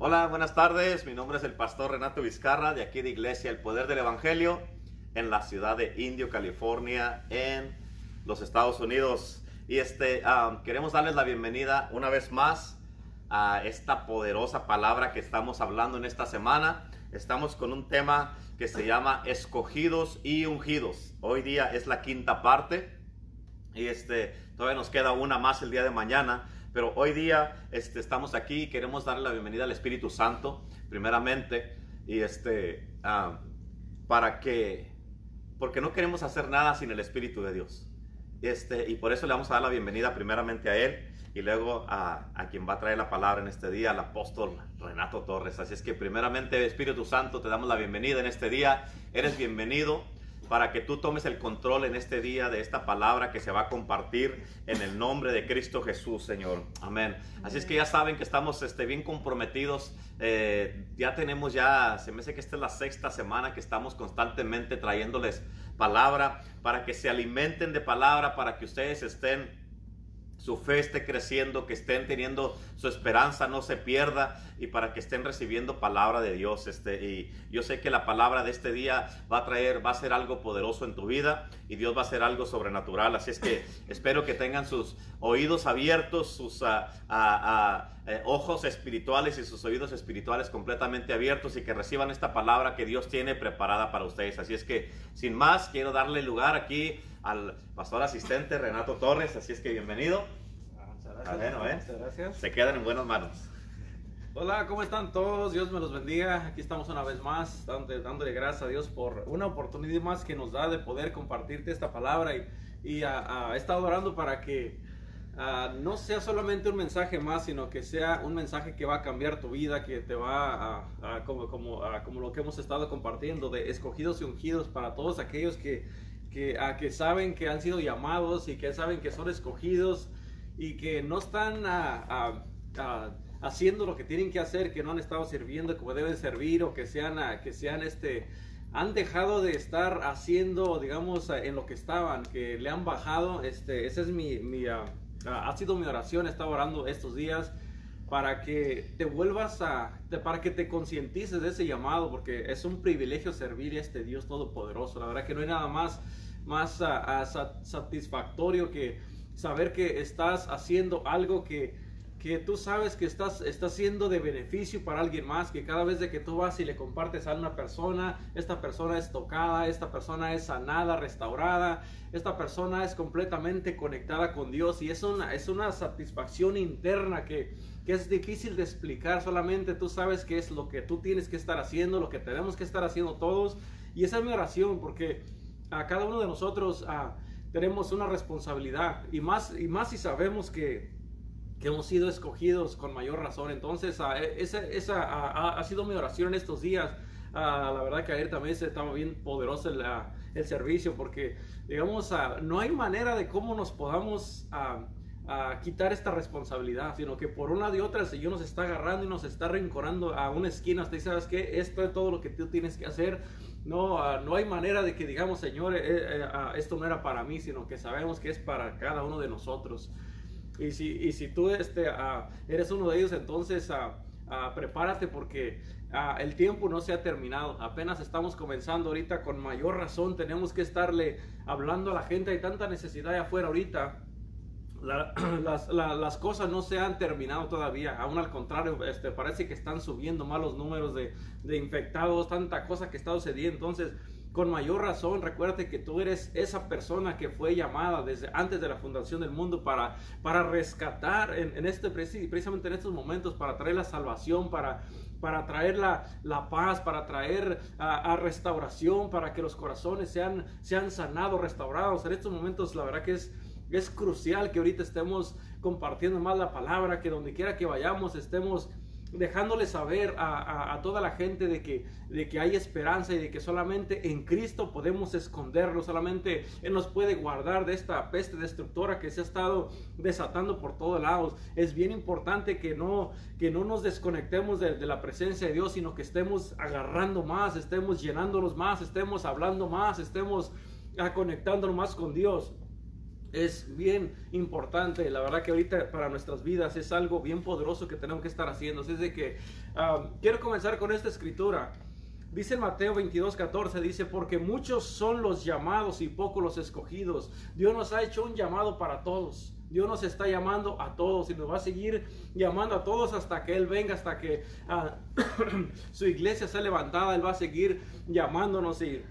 Hola, buenas tardes. Mi nombre es el pastor Renato Vizcarra de aquí de Iglesia El Poder del Evangelio en la ciudad de Indio, California, en los Estados Unidos. Y este, queremos darles la bienvenida una vez más a esta poderosa palabra que estamos hablando en esta semana. Estamos con un tema que se llama escogidos y ungidos. Hoy día es la quinta parte y este, todavía nos queda una más el día de mañana. Pero hoy día este, estamos aquí y queremos darle la bienvenida al Espíritu Santo, primeramente, y este, ah, para que, porque no queremos hacer nada sin el Espíritu de Dios. Este, y por eso le vamos a dar la bienvenida primeramente a Él y luego a, a, quien va a traer la palabra en este día, al apóstol Renato Torres. Así es que primeramente, Espíritu Santo, te damos la bienvenida en este día. Eres bienvenido para que tú tomes el control en este día de esta palabra que se va a compartir en el nombre de Cristo Jesús, Señor. Amén. Así es que ya saben que estamos este, bien comprometidos. Eh, ya tenemos ya, se me hace que esta es la sexta semana que estamos constantemente trayéndoles palabra para que se alimenten de palabra, para que ustedes estén su fe esté creciendo, que estén teniendo su esperanza, no se pierda y para que estén recibiendo palabra de Dios. Este, y yo sé que la palabra de este día va a traer, va a ser algo poderoso en tu vida y Dios va a hacer algo sobrenatural. Así es que espero que tengan sus oídos abiertos, sus uh, uh, uh, ojos espirituales y sus oídos espirituales completamente abiertos y que reciban esta palabra que Dios tiene preparada para ustedes. Así es que, sin más, quiero darle lugar aquí al pastor asistente Renato Torres, así es que bienvenido. Muchas gracias. Bueno, ¿eh? Muchas gracias. Se quedan en buenas manos. Hola, ¿cómo están todos? Dios me los bendiga. Aquí estamos una vez más, dándole, dándole gracias a Dios por una oportunidad más que nos da de poder compartirte esta palabra. Y, y uh, uh, he estado orando para que uh, no sea solamente un mensaje más, sino que sea un mensaje que va a cambiar tu vida, que te va a, como, como, como lo que hemos estado compartiendo, de escogidos y ungidos para todos aquellos que, que, que saben que han sido llamados y que saben que son escogidos y que no están haciendo lo que tienen que hacer, que no han estado sirviendo como deben servir o que sean, que sean este, han dejado de estar haciendo, digamos, en lo que estaban, que le han bajado. Este, esa es mi, mi uh, ha sido mi oración, he estado orando estos días para que te vuelvas a, para que te concientices de ese llamado, porque es un privilegio servir a este Dios Todopoderoso. La verdad que no hay nada más, más uh, satisfactorio que saber que estás haciendo algo que, que tú sabes que estás, estás siendo de beneficio para alguien más, que cada vez de que tú vas y le compartes a una persona, esta persona es tocada, esta persona es sanada, restaurada, esta persona es completamente conectada con Dios y es una, es una satisfacción interna que, que es difícil de explicar, solamente tú sabes que es lo que tú tienes que estar haciendo, lo que tenemos que estar haciendo todos y esa es mi oración porque a cada uno de nosotros... A, tenemos una responsabilidad y más, y más si sabemos que, que hemos sido escogidos con mayor razón. Entonces, uh, esa, esa uh, ha sido mi oración estos días. Uh, la verdad que ayer también estaba bien poderoso el, el servicio porque, digamos, no hay manera de cómo nos podamos quitar esta responsabilidad, sino que por una de otra el Señor nos está agarrando y nos está rinconando a una esquina. Usted sabes que esto es todo lo que tú tienes que hacer no, no hay manera de que digamos, Señor, eh, eh, esto no era para mí, sino que sabemos que es para cada uno de nosotros. Y si, y si tú este, uh, eres uno de ellos, entonces prepárate porque el tiempo no se ha terminado. Apenas estamos comenzando ahorita, con mayor razón tenemos que estarle hablando a la gente. Hay tanta necesidad de afuera ahorita la, las, la, las, cosas no se han terminado todavía, aún al contrario, este, parece que están subiendo más los números de, de, infectados, tanta cosa que está sucediendo. Entonces, con mayor razón, recuérdate que tú eres esa persona que fue llamada desde antes de la fundación del mundo para, para rescatar en, en este, precisamente en estos momentos, para traer la salvación, para, para traer la, la paz, para traer a, restauración, para que los corazones sean, sean sanados, restaurados. En estos momentos, la verdad que es es crucial que ahorita estemos compartiendo más la palabra, que donde quiera que vayamos estemos dejándole saber a, toda la gente de que, de que hay esperanza y de que solamente en Cristo podemos esconderlo, solamente Él nos puede guardar de esta peste destructora que se ha estado desatando por todos lados. Es bien importante que no, que no nos desconectemos de, la presencia de Dios, sino que estemos agarrando más, estemos llenándonos más, estemos hablando más, estemos conectándonos más con Dios. Es bien importante. La verdad que ahorita para nuestras vidas es algo bien poderoso que tenemos que estar haciendo. Es de que um, quiero comenzar con esta escritura. Dice en Mateo 22, 14, dice, porque muchos son los llamados y pocos los escogidos. Dios nos ha hecho un llamado para todos. Dios nos está llamando a todos y nos va a seguir llamando a todos hasta que Él venga, hasta que uh, su iglesia sea levantada. Él va a seguir llamándonos y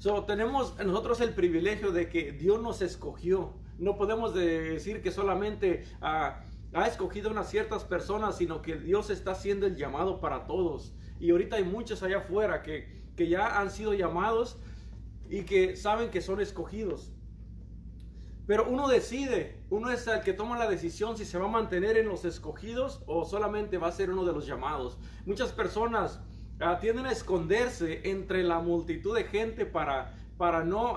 So, tenemos nosotros el privilegio de que Dios nos escogió. No podemos decir que solamente ah, ha escogido unas ciertas personas, sino que Dios está haciendo el llamado para todos. Y ahorita hay muchos allá afuera que, que ya han sido llamados y que saben que son escogidos. Pero uno decide, uno es el que toma la decisión si se va a mantener en los escogidos o solamente va a ser uno de los llamados. Muchas personas uh, tienden a esconderse entre la multitud de gente para, para no uh,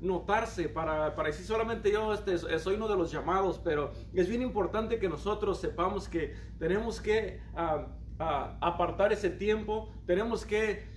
notarse, para, para decir solamente yo este, soy uno de los llamados, pero es bien importante que nosotros sepamos que tenemos que uh, apartar ese tiempo, tenemos que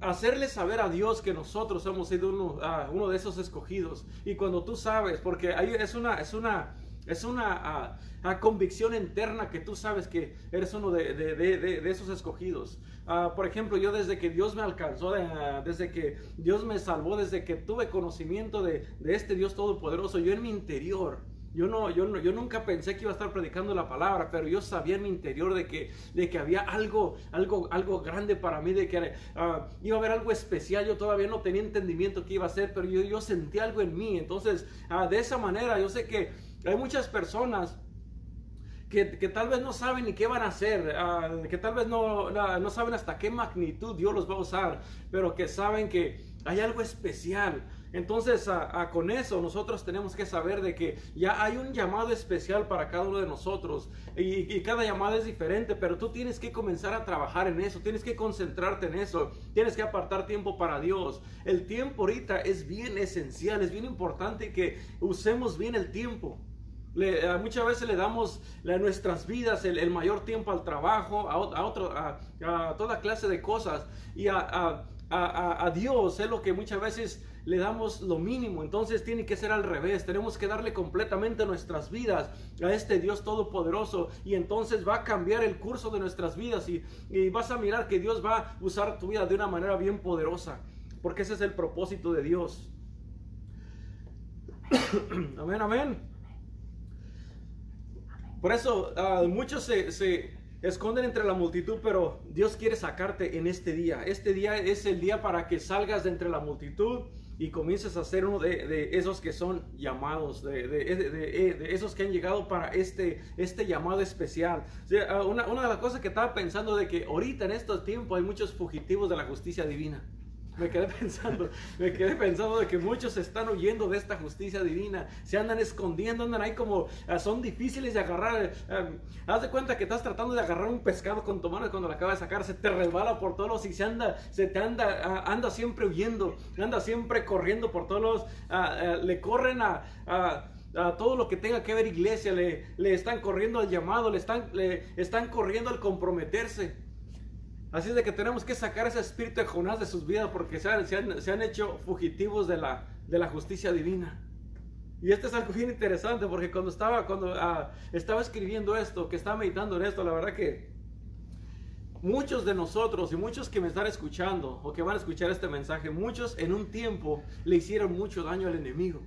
hacerle saber a Dios que nosotros hemos sido uno, de esos escogidos. Y cuando tú sabes, porque ahí es una, es una, es una convicción interna que tú sabes que eres uno de, esos escogidos. Ah, por ejemplo, yo desde que Dios me alcanzó, ah, desde que Dios me salvó, desde que tuve conocimiento de, este Dios Todopoderoso, yo en mi interior, yo, no, yo, yo nunca pensé que iba a estar predicando la palabra, pero yo sabía en mi interior de que, de que había algo, algo, algo grande para mí, de que ah, iba a haber algo especial. Yo todavía no tenía entendimiento qué iba a ser, pero yo, yo sentí algo en mí. Entonces, de esa manera, yo sé que hay muchas personas que, tal vez no saben ni qué van a hacer, ah, que tal vez no, no, saben hasta qué magnitud Dios los va a usar, pero que saben que hay algo especial. Entonces, con eso nosotros tenemos que saber de que ya hay un llamado especial para cada uno de nosotros y, y, cada llamada es diferente, pero tú tienes que comenzar a trabajar en eso, tienes que concentrarte en eso, tienes que apartar tiempo para Dios. El tiempo ahorita es bien esencial, es bien importante que usemos bien el tiempo. Le, muchas veces le damos a nuestras vidas el, mayor tiempo al trabajo, a, otro, a, toda clase de cosas. Y a, Dios es lo que muchas veces le damos lo mínimo. Entonces tiene que ser al revés. Tenemos que darle completamente nuestras vidas a este Dios todopoderoso. Y entonces va a cambiar el curso de nuestras vidas. Y, y vas a mirar que Dios va a usar tu vida de una manera bien poderosa. Porque ese es el propósito de Dios. amén, amén. Por eso ah, muchos se, esconden entre la multitud, pero Dios quiere sacarte en este día. Este día es el día para que salgas de entre la multitud y comiences a ser uno de, esos que son llamados, de, esos que han llegado para este, este llamado especial. Ah, una, una de las cosas que estaba pensando de que ahorita en estos tiempos hay muchos fugitivos de la justicia divina. Me quedé pensando, me quedé pensando de que muchos están huyendo de esta justicia divina, se andan escondiendo, andan ahí como, ah, son difíciles de agarrar. Eh, haz de cuenta que estás tratando de agarrar un pescado con tu mano y cuando lo acabas de sacar se te resbala por todos los y se anda, se te anda, ah, anda siempre huyendo, anda siempre corriendo por todos los, ah, le corren a, a todo lo que tenga que ver iglesia, le, le están corriendo al llamado, le están, le están corriendo al comprometerse. Así es de que tenemos que sacar ese espíritu de Jonás de sus vidas porque se han, se han, hecho fugitivos de la, de la justicia divina. Y esto es algo bien interesante porque cuando estaba, cuando, ah, estaba escribiendo esto, que estaba meditando en esto, la verdad que muchos de nosotros y muchos que me están escuchando o que van a escuchar este mensaje, muchos en un tiempo le hicieron mucho daño al enemigo.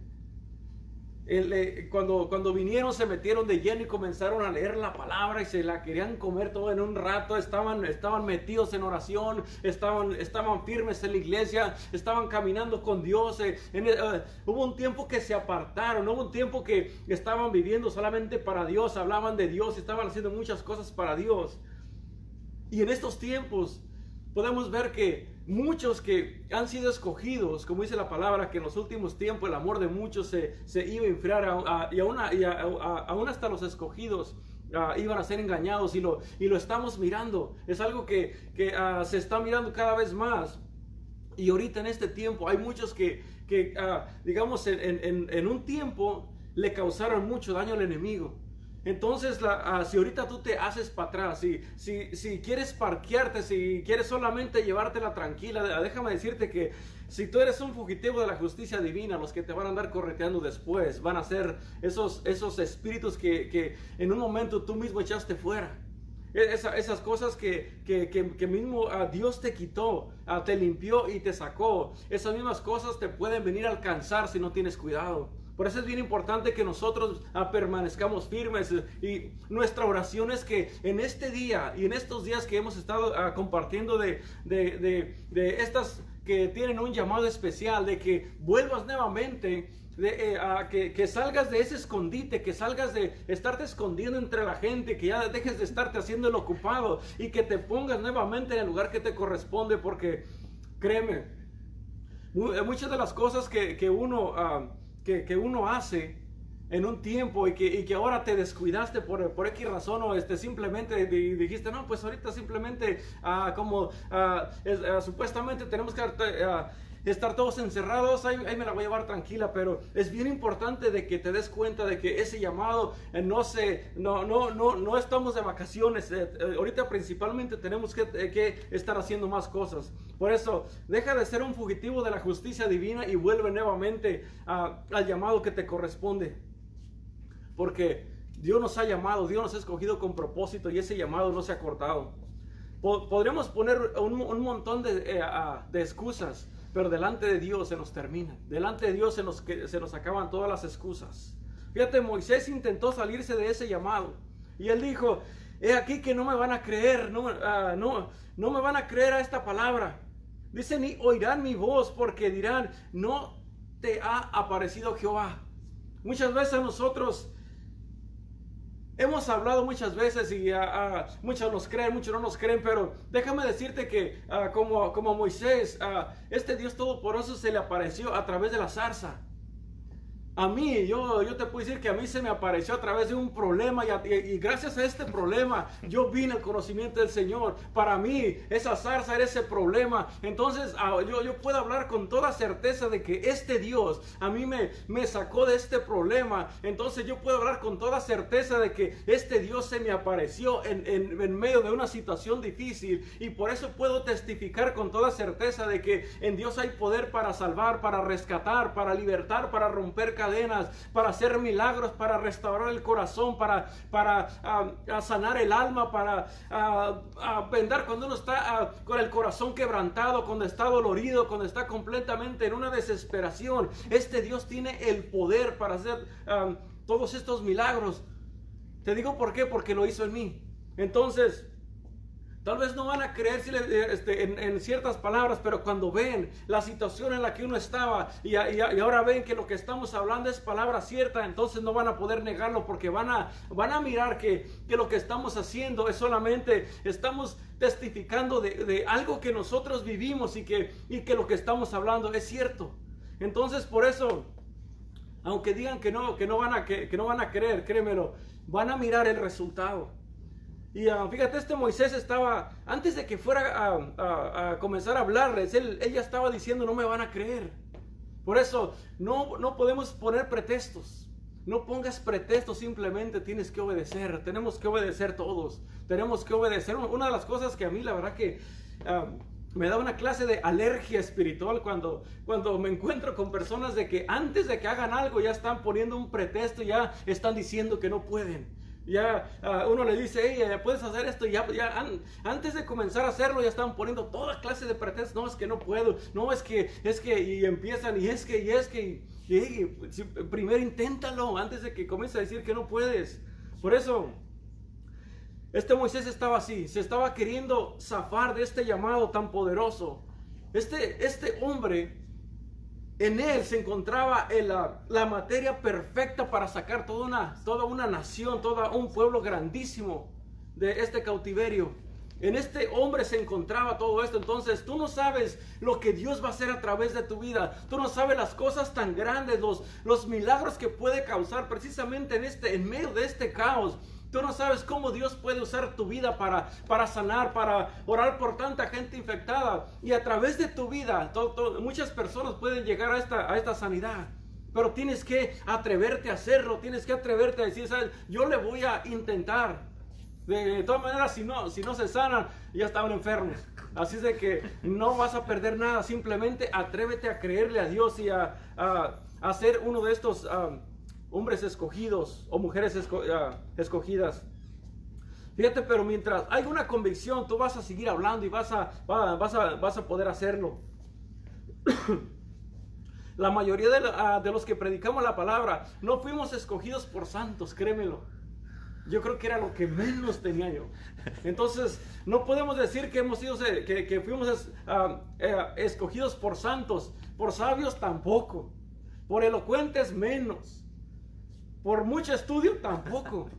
Eh, cuando, cuando vinieron se metieron de lleno y comenzaron a leer la palabra y se la querían comer todo en un rato, estaban, estaban metidos en oración, estaban, estaban firmes en la iglesia, estaban caminando con Dios. Eh, eh, hubo un tiempo que se apartaron, hubo un tiempo que estaban viviendo solamente para Dios, hablaban de Dios, estaban haciendo muchas cosas para Dios. Y en estos tiempos podemos ver que muchos que han sido escogidos, como dice la palabra, que en los últimos tiempos el amor de muchos se, iba a enfriar y, aún, aún hasta los escogidos iban a ser engañados y lo, y lo estamos mirando. Es algo que, ah, se está mirando cada vez más. Y ahorita en este tiempo hay muchos que, ah, digamos, en, en un tiempo le causaron mucho daño al enemigo. Entonces, la, ah, si ahorita tú te haces para atrás, si, si, si quieres parquearte, si quieres solamente llevártela tranquila, déjame decirte que si tú eres un fugitivo de la justicia divina, los que te van a andar correteando después van a ser esos, esos espíritus que, que en un momento tú mismo echaste fuera. E, esas cosas que, que, que, mismo ah, Dios te quitó, ah, te limpió y te sacó. Esas mismas cosas te pueden venir a alcanzar si no tienes cuidado. Por eso es bien importante que nosotros ah, permanezcamos firmes y nuestra oración es que en este día y en estos días que hemos estado ah, compartiendo de, de, estas que tienen un llamado especial, de que vuelvas nuevamente de, eh, que, que, salgas de ese escondite, que salgas de estarte escondiendo entre la gente, que ya dejes de estarte haciendo el ocupado y que te pongas nuevamente en el lugar que te corresponde, porque créeme, muchas de las cosas que, que uno ah, que, uno hace en un tiempo y que, y que ahora te descuidaste por, por X razón o este, simplemente dijiste, no, pues ahorita simplemente ah, como ah, ah, supuestamente tenemos que estar todos encerrados, ahí, me la voy a llevar tranquila, pero es bien importante de que te des cuenta de que ese llamado eh, no se, no, no, no, no estamos de vacaciones, eh, eh, ahorita principalmente tenemos que, que, estar haciendo más cosas. Por eso, deja de ser un fugitivo de la justicia divina y vuelve nuevamente al llamado que te corresponde. Porque Dios nos ha llamado, Dios nos ha escogido con propósito y ese llamado no se ha cortado. Podríamos poner un, un montón de, de excusas pero delante de Dios se nos termina. Delante de Dios se nos, se nos acaban todas las excusas. Fíjate, Moisés intentó salirse de ese llamado. Y él dijo, he aquí que no me van a creer, no, ah, no, no me van a creer a esta palabra. Dice, ni oirán mi voz porque dirán, no te ha aparecido Jehová. Muchas veces nosotros Hemos hablado muchas veces y ah, ah, muchos nos creen, muchos no nos creen, pero déjame decirte que uh, como, como Moisés, este Dios Todopoderoso se le apareció a través de la zarza. A mí, yo, yo te puedo decir que a mí se me apareció a través de un problema y, gracias a este problema yo vine al conocimiento del Señor. Para mí, esa zarza era ese problema. Entonces ah, yo, yo puedo hablar con toda certeza de que este Dios a mí me, me sacó de este problema. Entonces yo puedo hablar con toda certeza de que este Dios se me apareció en, en, en medio de una situación difícil. Y por eso puedo testificar con toda certeza de que en Dios hay poder para salvar, para rescatar, para libertar, para romper cadenas para hacer milagros, para restaurar el corazón, para, para ah, sanar el alma, para uh, vendar cuando uno está con el corazón quebrantado, cuando está dolorido, cuando está completamente en una desesperación. Este Dios tiene el poder para hacer todos estos milagros. Te digo por qué, porque lo hizo en mí. Entonces, Tal vez no van a creer eh, este, en, ciertas palabras, pero cuando ven la situación en la que uno estaba y, ahora ven que lo que estamos hablando es palabra cierta, entonces no van a poder negarlo porque van a, mirar que, lo que estamos haciendo es solamente, estamos testificando de, algo que nosotros vivimos y que, y que lo que estamos hablando es cierto. Entonces por eso, aunque digan que no, que no, van, a, que, no van a creer, créemelo, van a mirar el resultado. Y ah, fíjate, este Moisés estaba, antes de que fuera a, comenzar a hablarles, él, ya estaba diciendo, no me van a creer. Por eso, no, no podemos poner pretextos. No pongas pretextos, simplemente tienes que obedecer. Tenemos que obedecer todos. Tenemos que obedecer. Una de las cosas que a mí, la verdad que... Ah, me da una clase de alergia espiritual cuando, cuando me encuentro con personas de que antes de que hagan algo ya están poniendo un pretexto, ya están diciendo que no pueden. Ya uh, uno le dice, hey, eh, puedes hacer esto. Y ya, ya antes de comenzar a hacerlo, ya están poniendo toda clase de pretextos. No, es que no puedo. No, es que, es que, y empiezan, y es que, y es que. Y, primero inténtalo antes de que comience a decir que no puedes. Por eso, este Moisés estaba así. Se estaba queriendo zafar de este llamado tan poderoso. Este, este hombre en él se encontraba la, materia perfecta para sacar toda una, toda una nación, todo un pueblo grandísimo de este cautiverio. En este hombre se encontraba todo esto. Entonces tú no sabes lo que Dios va a hacer a través de tu vida. Tú no sabes las cosas tan grandes, los, los milagros que puede causar precisamente en, este, en medio de este caos. Tú no sabes cómo Dios puede usar tu vida para, para sanar, para orar por tanta gente infectada. Y a través de tu vida, muchas personas pueden llegar a esta, a esta sanidad. pero tienes que atreverte a hacerlo, tienes que atreverte a decir, ¿sabes? Yo le voy a intentar. De, todas maneras, si no, si no se sanan, ya estaban enfermos. Así es de que no vas a perder nada, simplemente atrévete a creerle a Dios y a, a, ser uno de estos hombres escogidos o mujeres uh, escogidas. Fíjate, pero mientras hay una convicción, tú vas a seguir hablando y vas a, vas a, vas a poder hacerlo. la mayoría de, uh, de los que predicamos la palabra no fuimos escogidos por santos, créemelo yo creo que era lo que menos tenía yo. Entonces, no podemos decir que hemos sido, que, fuimos ah, eh, escogidos por santos, por sabios tampoco, por elocuentes menos, por mucho estudio tampoco.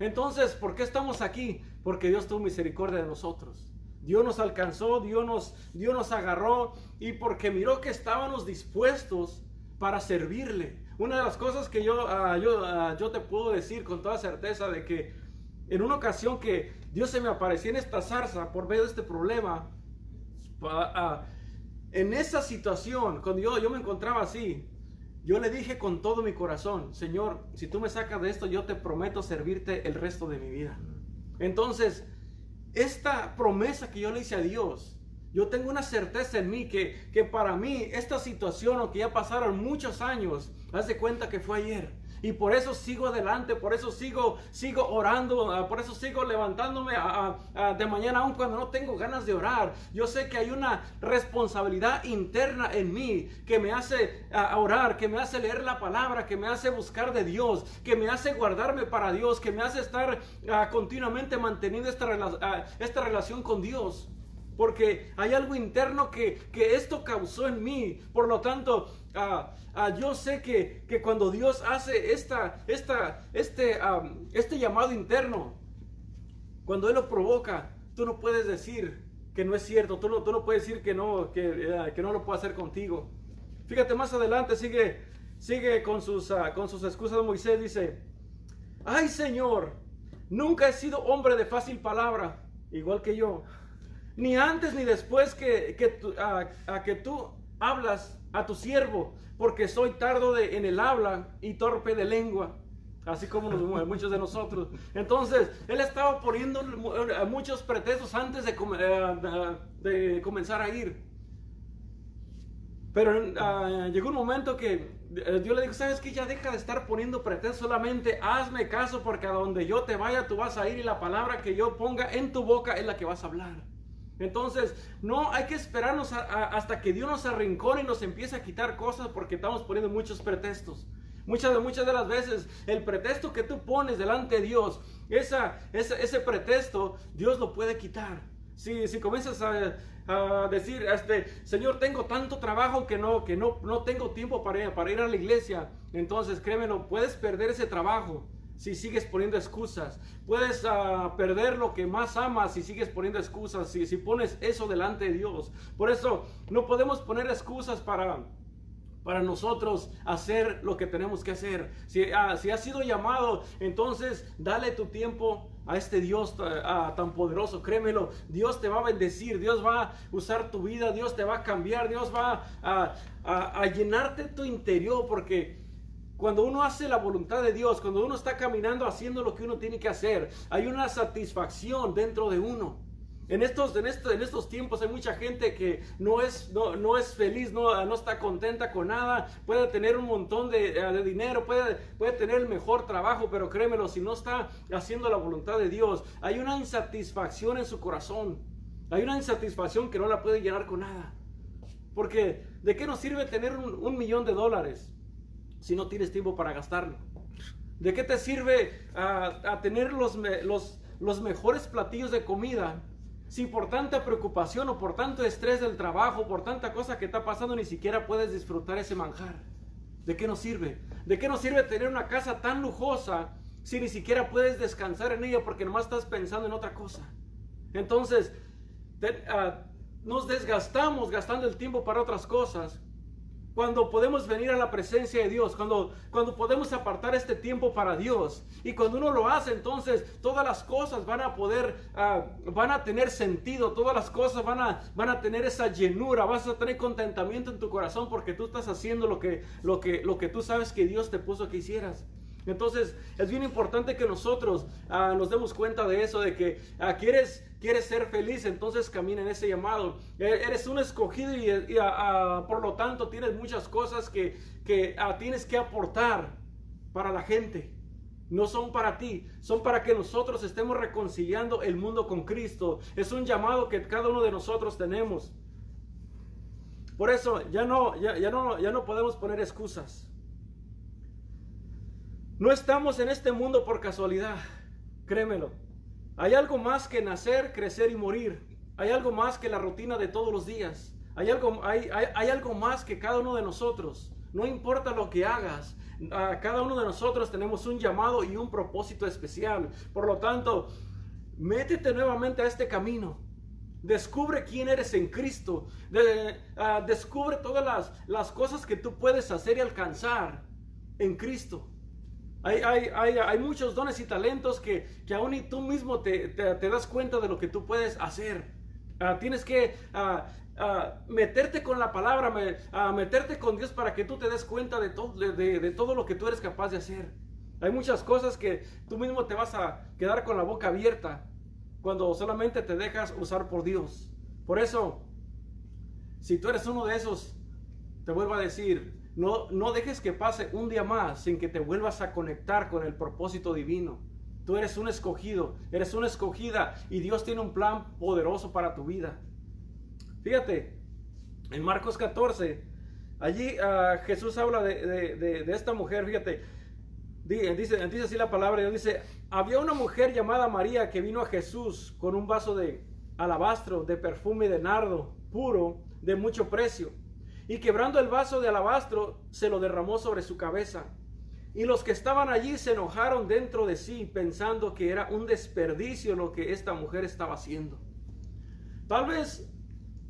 Entonces, ¿por qué estamos aquí? Porque Dios tuvo misericordia de nosotros. Dios nos alcanzó, Dios nos, Dios nos agarró y porque miró que estábamos dispuestos para servirle. Una de las cosas que yo, ah, yo, ah, yo te puedo decir con toda certeza de que en una ocasión que Dios se me apareció en esta zarza por medio de este problema, ah, en esa situación, cuando yo, yo me encontraba así, yo le dije con todo mi corazón, Señor, si tú me sacas de esto, yo te prometo servirte el resto de mi vida. Entonces, esta promesa que yo le hice a Dios, yo tengo una certeza en mí que, que para mí esta situación, aunque ya pasaron muchos años, haz de cuenta que fue ayer. Y por eso sigo adelante, por eso sigo, sigo orando, ah, por eso sigo levantándome de mañana aun cuando no tengo ganas de orar. Yo sé que hay una responsabilidad interna en mí que me hace ah, orar, que me hace leer la palabra, que me hace buscar de Dios, que me hace guardarme para Dios, que me hace estar ah, continuamente manteniendo esta, esta relación con Dios porque hay algo interno que, esto causó en mí. Por lo tanto, ah, ah, yo sé que, cuando Dios hace esta, esta, este, este llamado interno, cuando Él lo provoca, tú no puedes decir que no es cierto, tú no, tú no puedes decir que no, que, ah, que no lo puedo hacer contigo. Fíjate más adelante, sigue, sigue con, sus, con sus excusas. Moisés dice, ay Señor, nunca he sido hombre de fácil palabra, igual que yo ni antes ni después que, que a, que tú hablas a tu siervo, porque soy tardo de, en el habla y torpe de lengua, así como muchos de nosotros. Entonces, él estaba poniendo muchos pretextos antes de, eh, de, comenzar a ir. Pero ah, llegó un momento que eh, Dios le dijo, ¿sabes qué? Ya deja de estar poniendo pretextos, solamente hazme caso porque a donde yo te vaya tú vas a ir y la palabra que yo ponga en tu boca es la que vas a hablar. Entonces, no hay que esperarnos hasta que Dios nos arrincone y nos empiece a quitar cosas porque estamos poniendo muchos pretextos. Muchas, muchas de las veces el pretexto que tú pones delante de Dios, esa, ese pretexto, Dios lo puede quitar. Si, si comienzas a, decir, este, Señor, tengo tanto trabajo que no, que no, no tengo tiempo para, para ir a la iglesia, entonces créemelo, puedes perder ese trabajo si sigues poniendo excusas. Puedes ah, perder lo que más amas si sigues poniendo excusas, si, si pones eso delante de Dios. Por eso no podemos poner excusas para, para nosotros hacer lo que tenemos que hacer. Si, uh, si has sido llamado, entonces dale tu tiempo a este Dios ah, tan poderoso. Créemelo, Dios te va a bendecir, Dios va a usar tu vida, Dios te va a cambiar, Dios va a, a llenarte tu interior porque cuando uno hace la voluntad de Dios, cuando uno está caminando haciendo lo que uno tiene que hacer, hay una satisfacción dentro de uno. En estos, en, en estos tiempos hay mucha gente que no es, no, no es feliz, no, no, está contenta con nada, puede tener un montón de, eh, de, dinero, puede, puede tener el mejor trabajo, pero créemelo, si no está haciendo la voluntad de Dios, hay una insatisfacción en su corazón. Hay una insatisfacción que no la puede llenar con nada. Porque, ¿de qué nos sirve tener un millón de dólares? Si no tienes tiempo para gastarlo? ¿De qué te sirve a, ah, tener los, los, los mejores platillos de comida si por tanta preocupación o por tanto estrés del trabajo, por tanta cosa que está pasando, ni siquiera puedes disfrutar ese manjar? ¿De qué nos sirve? ¿De qué nos sirve tener una casa tan lujosa si ni siquiera puedes descansar en ella porque nomás estás pensando en otra cosa? Entonces, ah, nos desgastamos gastando el tiempo para otras cosas cuando podemos venir a la presencia de Dios, cuando, cuando podemos apartar este tiempo para Dios. Y cuando uno lo hace, entonces todas las cosas van a poder, ah, van a tener sentido, todas las cosas van a, van a tener esa llenura, vas a tener contentamiento en tu corazón porque tú estás haciendo lo que, lo que, lo que tú sabes que Dios te puso que hicieras. Entonces es bien importante que nosotros ah, nos demos cuenta de eso, de que ah, quieres, quieres ser feliz, entonces camina en ese llamado. E, eres un escogido y, ah, por lo tanto tienes muchas cosas que, que tienes que aportar para la gente. No son para ti, son para que nosotros estemos reconciliando el mundo con Cristo. Es un llamado que cada uno de nosotros tenemos. Por eso ya no, ya, ya no, ya no podemos poner excusas. No estamos en este mundo por casualidad, créemelo. Hay algo más que nacer, crecer y morir. Hay algo más que la rutina de todos los días. Hay algo, hay, hay, algo más que cada uno de nosotros. No importa lo que hagas, cada uno de nosotros tenemos un llamado y un propósito especial. Por lo tanto, métete nuevamente a este camino. Descubre quién eres en Cristo. Ah, descubre todas las, las cosas que tú puedes hacer y alcanzar en Cristo. Hay, hay, hay, muchos dones y talentos que, que aún y tú mismo te, te, das cuenta de lo que tú puedes hacer. Ah, tienes que ah, ah, meterte con la palabra, meterte con Dios para que tú te des cuenta de, de, de, todo lo que tú eres capaz de hacer. Hay muchas cosas que tú mismo te vas a quedar con la boca abierta cuando solamente te dejas usar por Dios. Por eso, si tú eres uno de esos, te vuelvo a decir, no, no dejes que pase un día más sin que te vuelvas a conectar con el propósito divino. Tú eres un escogido, eres una escogida y Dios tiene un plan poderoso para tu vida. Fíjate, en Marcos 14, allí ah, Jesús habla de, esta mujer, fíjate, dice, dice así la palabra, dice, había una mujer llamada María que vino a Jesús con un vaso de alabastro, de perfume de nardo puro, de mucho precio y quebrando el vaso de alabastro, se lo derramó sobre su cabeza. Y los que estaban allí se enojaron dentro de sí, pensando que era un desperdicio lo que esta mujer estaba haciendo. Tal vez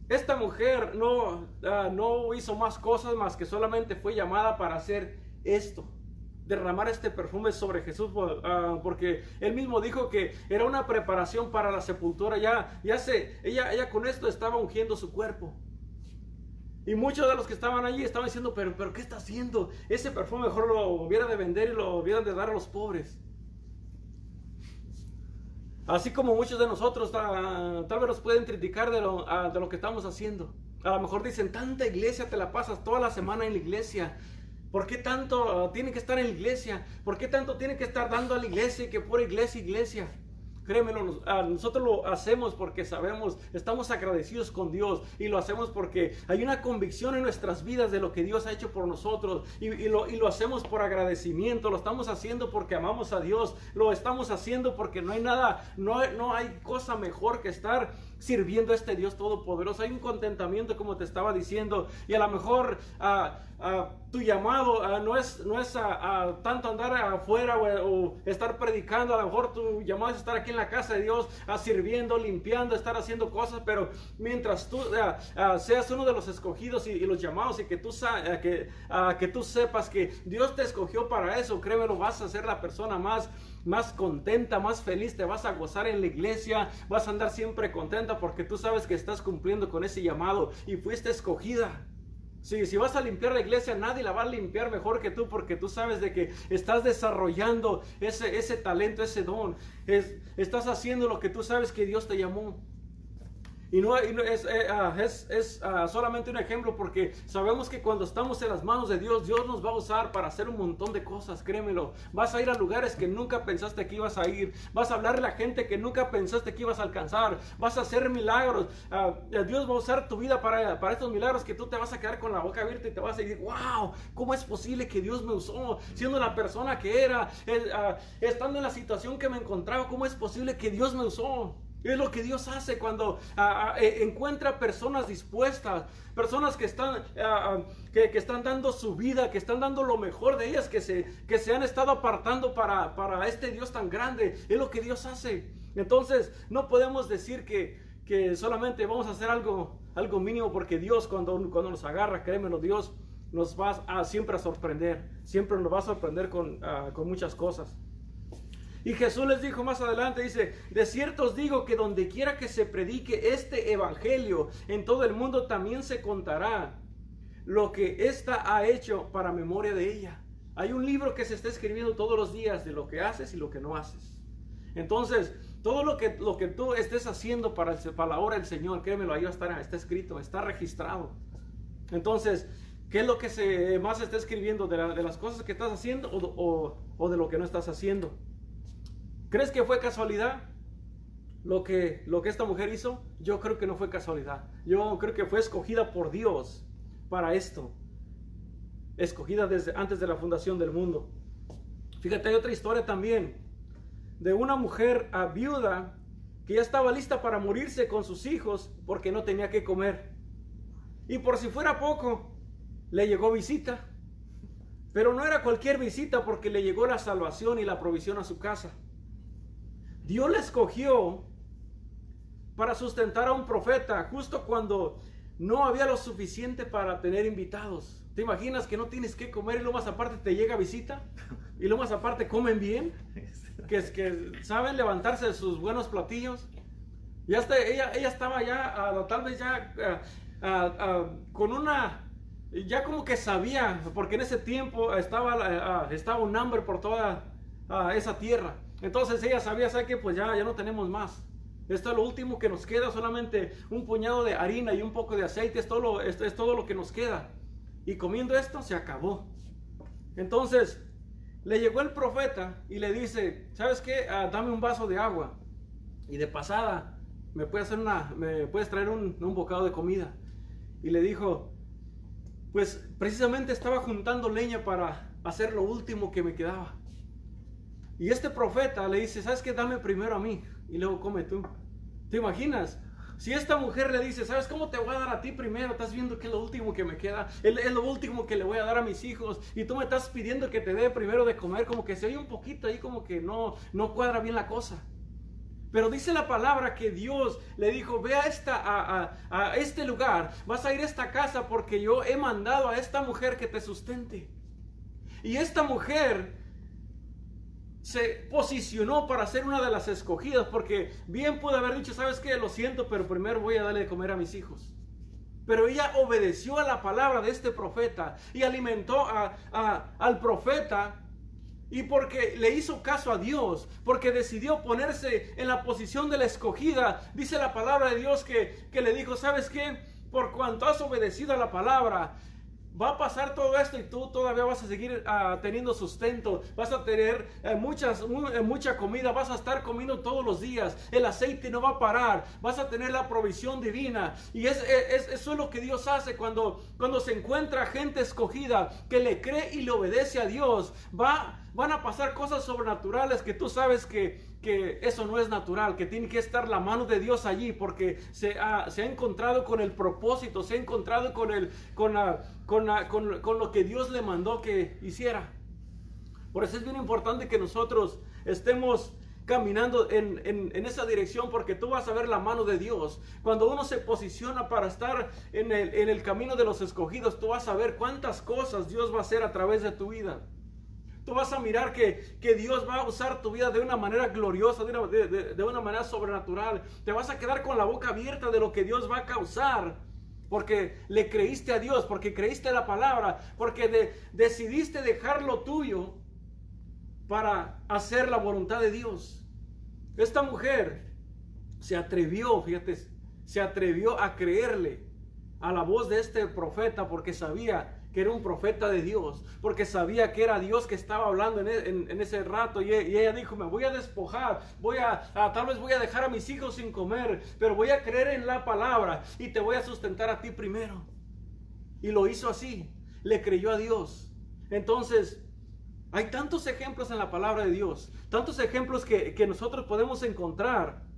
esta mujer no, ah, no hizo más cosas más que solamente fue llamada para hacer esto derramar este perfume sobre Jesús ah, porque él mismo dijo que era una preparación para la sepultura ya ya se ella ella con esto estaba ungiendo su cuerpo y muchos de los que estaban allí estaban diciendo, pero, pero ¿qué está haciendo? Ese perfume mejor lo hubiera de vender y lo hubieran de dar a los pobres. Así como muchos de nosotros tal, vez nos pueden criticar de lo, de lo que estamos haciendo. A lo mejor dicen, tanta iglesia te la pasas toda la semana en la iglesia. ¿Por qué tanto tiene que estar en la iglesia? ¿Por qué tanto tiene que estar dando a la iglesia y que por iglesia, iglesia? Créemelo, nosotros lo hacemos porque sabemos, estamos agradecidos con Dios y lo hacemos porque hay una convicción en nuestras vidas de lo que Dios ha hecho por nosotros y, lo, y, lo, hacemos por agradecimiento, lo estamos haciendo porque amamos a Dios, lo estamos haciendo porque no hay nada, no, no hay cosa mejor que estar sirviendo a este Dios todopoderoso. Hay un contentamiento, como te estaba diciendo, y a lo mejor ah, ah, tu llamado ah, no es, no es a, tanto andar afuera o, estar predicando, a lo mejor tu llamado es estar aquí en la casa de Dios, sirviendo, limpiando, estar haciendo cosas, pero mientras tú seas uno de los escogidos y, los llamados y que tú, que, que tú sepas que Dios te escogió para eso, créemelo, vas a ser la persona más más contenta, más feliz, te vas a gozar en la iglesia, vas a andar siempre contenta porque tú sabes que estás cumpliendo con ese llamado y fuiste escogida. Si, si vas a limpiar la iglesia, nadie la va a limpiar mejor que tú porque tú sabes de que estás desarrollando ese, ese talento, ese don. Es, estás haciendo lo que tú sabes que Dios te llamó. Y no, es, eh, ah, es, es ah, solamente un ejemplo porque sabemos que cuando estamos en las manos de Dios, Dios nos va a usar para hacer un montón de cosas, créemelo. Vas a ir a lugares que nunca pensaste que ibas a ir. Vas a hablar a la gente que nunca pensaste que ibas a alcanzar. Vas a hacer milagros. Ah, Dios va a usar tu vida para, para estos milagros que tú te vas a quedar con la boca abierta y te vas a decir, wow, ¿cómo es posible que Dios me usó siendo la persona que era? estando en la situación que me encontraba, ¿cómo es posible que Dios me usó? Es lo que Dios hace cuando ah, ah, eh, encuentra personas dispuestas, personas que están, ah, que, están dando su vida, que están dando lo mejor de ellas, que se, que se han estado apartando para, para este Dios tan grande. Es lo que Dios hace. Entonces, no podemos decir que, que solamente vamos a hacer algo, algo mínimo porque Dios cuando, cuando nos agarra, créemelo, Dios nos va a, siempre a sorprender, siempre nos va a sorprender con, con muchas cosas. Y Jesús les dijo más adelante, dice, de cierto os digo que donde quiera que se predique este evangelio en todo el mundo también se contará lo que ésta ha hecho para memoria de ella. Hay un libro que se está escribiendo todos los días de lo que haces y lo que no haces. Entonces, todo lo que, lo que tú estés haciendo para, para la obra del Señor, créemelo, ahí está escrito, está registrado. Entonces, ¿qué es lo que se, más está escribiendo de, las cosas que estás haciendo o, o de lo que no estás haciendo? ¿Crees que fue casualidad lo que, lo que esta mujer hizo? Yo creo que no fue casualidad. Yo creo que fue escogida por Dios para esto. Escogida desde antes de la fundación del mundo. Fíjate, hay otra historia también de una mujer a viuda que ya estaba lista para morirse con sus hijos porque no tenía que comer. Y por si fuera poco, le llegó visita. Pero no era cualquier visita porque le llegó la salvación y la provisión a su casa. Dios le escogió para sustentar a un profeta justo cuando no había lo suficiente para tener invitados. ¿Te imaginas que no tienes que comer y lo más aparte te llega visita? Y lo más aparte comen bien, que es que saben levantarse de sus buenos platillos. Ya está, ella, ella estaba ya, ah, tal vez ya ah, ah, con una, ya como que sabía, porque en ese tiempo estaba, estaba un hambre por toda esa tierra. Entonces ella sabía, ¿sabe que Pues ya, ya no tenemos más. Esto es lo último que nos queda, solamente un puñado de harina y un poco de aceite, es todo es, todo lo que nos queda. Y comiendo esto se acabó. Entonces le llegó el profeta y le dice, ¿sabes qué? Ah, dame un vaso de agua. Y de pasada, me puedes, hacer una, me puedes traer un bocado de comida. Y le dijo, pues precisamente estaba juntando leña para hacer lo último que me quedaba. Y este profeta le dice, ¿sabes qué? Dame primero a mí y luego come tú. ¿Te imaginas? Si esta mujer le dice, ¿sabes cómo te voy a dar a ti primero? Estás viendo que es lo último que me queda, es lo último que le voy a dar a mis hijos y tú me estás pidiendo que te dé primero de comer, como que se oye un poquito ahí, como que no, no cuadra bien la cosa. Pero dice la palabra que Dios le dijo, ve a, esta, a, a este lugar, vas a ir a esta casa porque yo he mandado a esta mujer que te sustente. Y esta mujer se posicionó para ser una de las escogidas, porque bien pudo haber dicho, sabes qué, lo siento, pero primero voy a darle de comer a mis hijos. Pero ella obedeció a la palabra de este profeta y alimentó al profeta. Y porque le hizo caso a Dios, porque decidió ponerse en la posición de la escogida, dice la palabra de Dios que, que le dijo, ¿sabes qué? Por cuanto has obedecido a la palabra, va a pasar todo esto y tú todavía vas a seguir ah, teniendo sustento, vas a tener eh, muchas, eh, mucha comida, vas a estar comiendo todos los días, el aceite no va a parar, vas a tener la provisión divina. Y es, eso es lo que Dios hace cuando, cuando se encuentra gente escogida que le cree y le obedece a Dios. Va, van a pasar cosas sobrenaturales que tú sabes que que eso no es natural, que tiene que estar la mano de Dios allí porque se ha, se ha encontrado con el propósito, se ha encontrado con, el, con, con, con, lo que Dios le mandó que hiciera. Por eso es bien importante que nosotros estemos caminando en, en, en, esa dirección porque tú vas a ver la mano de Dios. Cuando uno se posiciona para estar en el, en el camino de los escogidos, tú vas a ver cuántas cosas Dios va a hacer a través de tu vida. Tú vas a mirar que, Dios va a usar tu vida de una manera gloriosa, de una, de, una, manera sobrenatural. Te vas a quedar con la boca abierta de lo que Dios va a causar. Porque le creíste a Dios, porque creíste la palabra, porque decidiste dejar lo tuyo para hacer la voluntad de Dios. Esta mujer se atrevió, fíjate, se atrevió a creerle a la voz de este profeta porque sabía que era un profeta de Dios, porque sabía que era Dios que estaba hablando en, e, ese rato. Y, ella dijo, me voy a despojar, voy a, tal vez voy a dejar a mis hijos sin comer, pero voy a creer en la palabra y te voy a sustentar a ti primero. Y lo hizo así, le creyó a Dios. Entonces, hay tantos ejemplos en la palabra de Dios, tantos ejemplos que nosotros podemos encontrar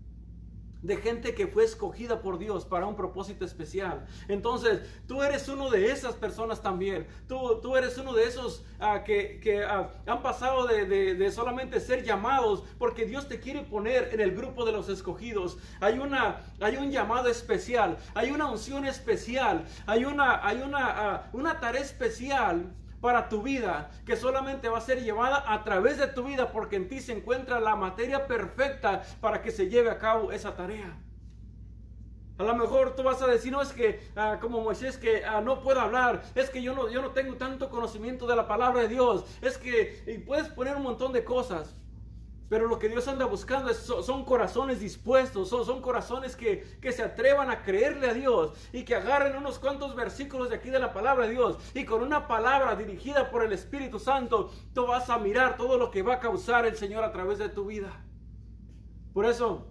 de gente que fue escogida por Dios para un propósito especial. Entonces, tú eres uno de esas personas también. Tú, tú eres uno de esos ah, que, que ah, han pasado de, de, solamente ser llamados, porque Dios te quiere poner en el grupo de los escogidos. Hay, una, hay un llamado especial, hay una unción especial, hay una, hay una, ah, una tarea especial para tu vida, que solamente va a ser llevada a través de tu vida, porque en ti se encuentra la materia perfecta para que se lleve a cabo esa tarea. A lo mejor tú vas a decir, no es que ah, como Moisés que ah, no puedo hablar, es que yo no, yo no tengo tanto conocimiento de la palabra de Dios, es que y puedes poner un montón de cosas. Pero lo que Dios anda buscando es, son, corazones dispuestos, son, son corazones que, que, se atrevan a creerle a Dios y que agarren unos cuantos versículos de aquí de la palabra de Dios y con una palabra dirigida por el Espíritu Santo, tú vas a mirar todo lo que va a causar el Señor a través de tu vida. Por eso,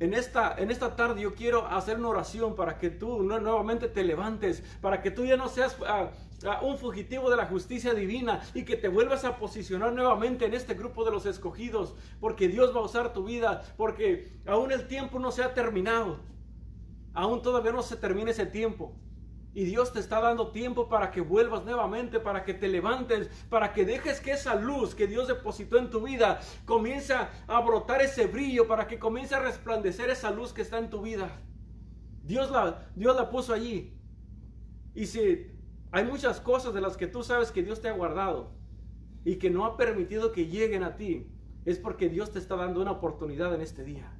en esta, en esta tarde yo quiero hacer una oración para que tú nuevamente te levantes, para que tú ya no seas uh, un fugitivo de la justicia divina y que te vuelvas a posicionar nuevamente en este grupo de los escogidos, porque Dios va a usar tu vida, porque aún el tiempo no se ha terminado, aún todavía no se termina ese tiempo. Y Dios te está dando tiempo para que vuelvas nuevamente, para que te levantes, para que dejes que esa luz que Dios depositó en tu vida comience a brotar ese brillo, para que comience a resplandecer esa luz que está en tu vida. Dios la, Dios la puso allí. Y si hay muchas cosas de las que tú sabes que Dios te ha guardado y que no ha permitido que lleguen a ti, es porque Dios te está dando una oportunidad en este día.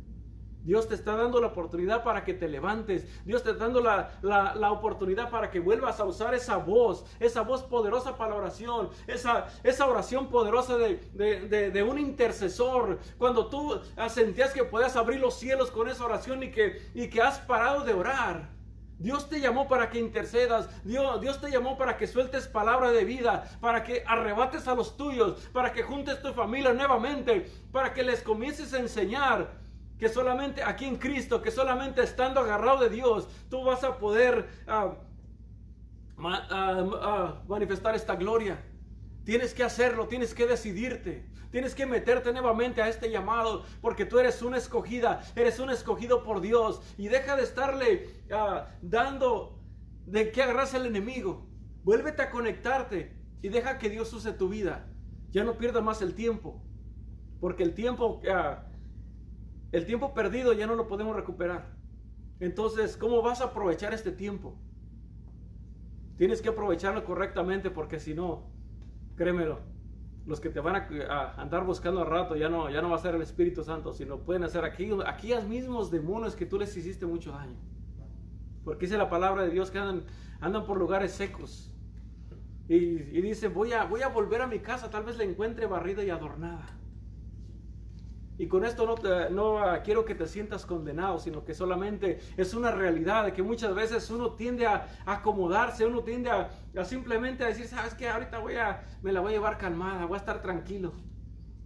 Dios te está dando la oportunidad para que te levantes. Dios te está dando la, la, la, oportunidad para que vuelvas a usar esa voz, esa voz poderosa para la oración, esa, esa oración poderosa de, de, de, un intercesor. Cuando tú sentías que podías abrir los cielos con esa oración y que, y que has parado de orar. Dios te llamó para que intercedas, Dios, te llamó para que sueltes palabra de vida, para que arrebates a los tuyos, para que juntes tu familia nuevamente, para que les comiences a enseñar que solamente aquí en Cristo, que solamente estando agarrado de Dios, tú vas a poder ma, uh, uh, manifestar esta gloria. Tienes que hacerlo, tienes que decidirte, tienes que meterte nuevamente a este llamado, porque tú eres una escogida, eres un escogido por Dios. Y deja de estarle dando de qué agarras al enemigo. Vuélvete a conectarte y deja que Dios use tu vida. Ya no pierdas más el tiempo, porque el tiempo el tiempo perdido ya no lo podemos recuperar. Entonces, ¿cómo vas a aprovechar este tiempo? Tienes que aprovecharlo correctamente porque si no, créemelo, los que te van a, andar buscando al rato ya no, ya no va a ser el Espíritu Santo, sino pueden hacer aquí, aquellos mismos demonios que tú les hiciste mucho daño. Porque dice la palabra de Dios que andan, andan por lugares secos. Y, y dice, voy a, voy a volver a mi casa, tal vez la encuentre barrida y adornada. Y con esto no, te, no quiero que te sientas condenado, sino que solamente es una realidad de que muchas veces uno tiende a, acomodarse, uno tiende a, a, simplemente a decir, sabes que ahorita voy a, me la voy a llevar calmada, voy a estar tranquilo.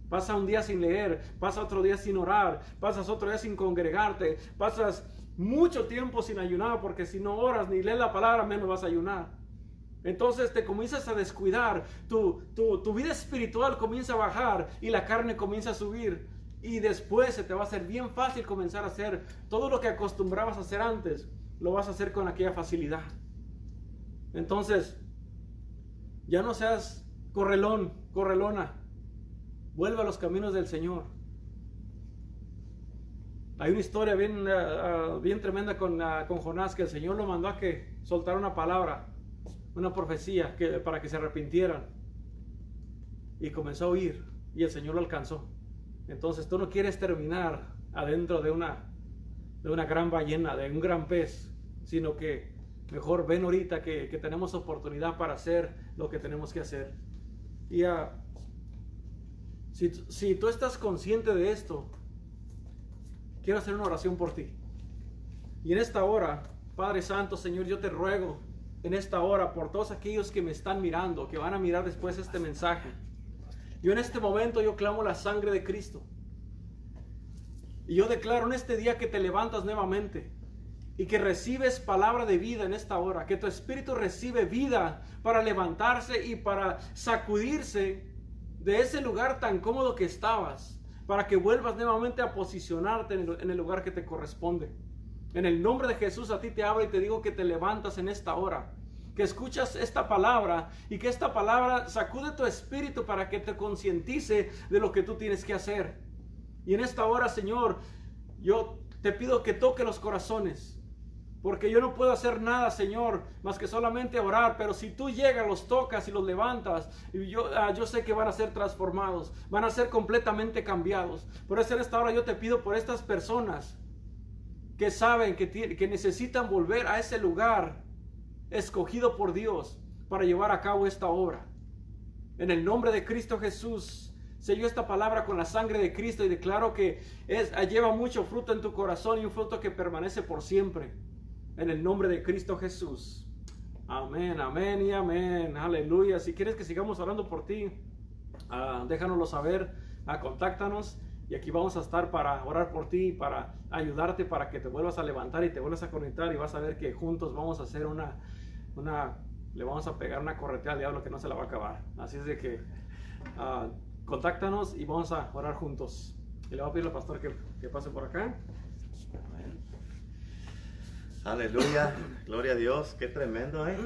Pasa un día sin leer, pasa otro día sin orar, pasas otro día sin congregarte, pasas mucho tiempo sin ayunar, porque si no oras ni lees la palabra, menos vas a ayunar. Entonces te comienzas a descuidar, tu, tu, tu vida espiritual comienza a bajar y la carne comienza a subir. Y después se te va a hacer bien fácil comenzar a hacer todo lo que acostumbrabas a hacer antes, lo vas a hacer con aquella facilidad. Entonces, ya no seas correlón, correlona. Vuelve a los caminos del Señor. Hay una historia bien, uh, bien tremenda con, uh, con, Jonás que el Señor lo mandó a que soltara una palabra, una profecía que, para que se arrepintieran. Y comenzó a huir y el Señor lo alcanzó. Entonces tú no quieres terminar adentro de una, de una gran ballena, de un gran pez, sino que mejor ven ahorita que, que tenemos oportunidad para hacer lo que tenemos que hacer. Y uh, si, si tú estás consciente de esto, quiero hacer una oración por ti. Y en esta hora, Padre Santo, Señor, yo te ruego en esta hora por todos aquellos que me están mirando, que van a mirar después este mensaje yo en este momento yo clamo la sangre de Cristo. Y yo declaro en este día que te levantas nuevamente y que recibes palabra de vida en esta hora, que tu espíritu recibe vida para levantarse y para sacudirse de ese lugar tan cómodo que estabas, para que vuelvas nuevamente a posicionarte en el, lugar que te corresponde. En el nombre de Jesús a ti te hablo y te digo que te levantas en esta hora que escuchas esta palabra y que esta palabra sacude tu espíritu para que te concientice de lo que tú tienes que hacer. Y en esta hora, Señor, yo te pido que toque los corazones. Porque yo no puedo hacer nada, Señor, más que solamente orar. Pero si tú llegas, los tocas y los levantas, yo, ah, yo sé que van a ser transformados, van a ser completamente cambiados. Por eso en esta hora yo te pido por estas personas que saben que, que necesitan volver a ese lugar escogido por Dios para llevar a cabo esta obra. En el nombre de Cristo Jesús, sello esta palabra con la sangre de Cristo y declaro que lleva mucho fruto en tu corazón y un fruto que permanece por siempre. En el nombre de Cristo Jesús. Amén, amén y amén. Aleluya. Si quieres que sigamos orando por ti, uh, déjanoslo saber, uh, contáctanos. Y aquí vamos a estar para orar por ti, para ayudarte, para que te vuelvas a levantar y te vuelvas a conectar y vas a ver que juntos vamos a hacer una, una, le vamos a pegar una corretea al diablo que no se la va a acabar. Así es de que uh, contáctanos y vamos a orar juntos. Y le voy a pedir al pastor que, que pase por acá. Aleluya, gloria a Dios, qué tremendo, ¿eh?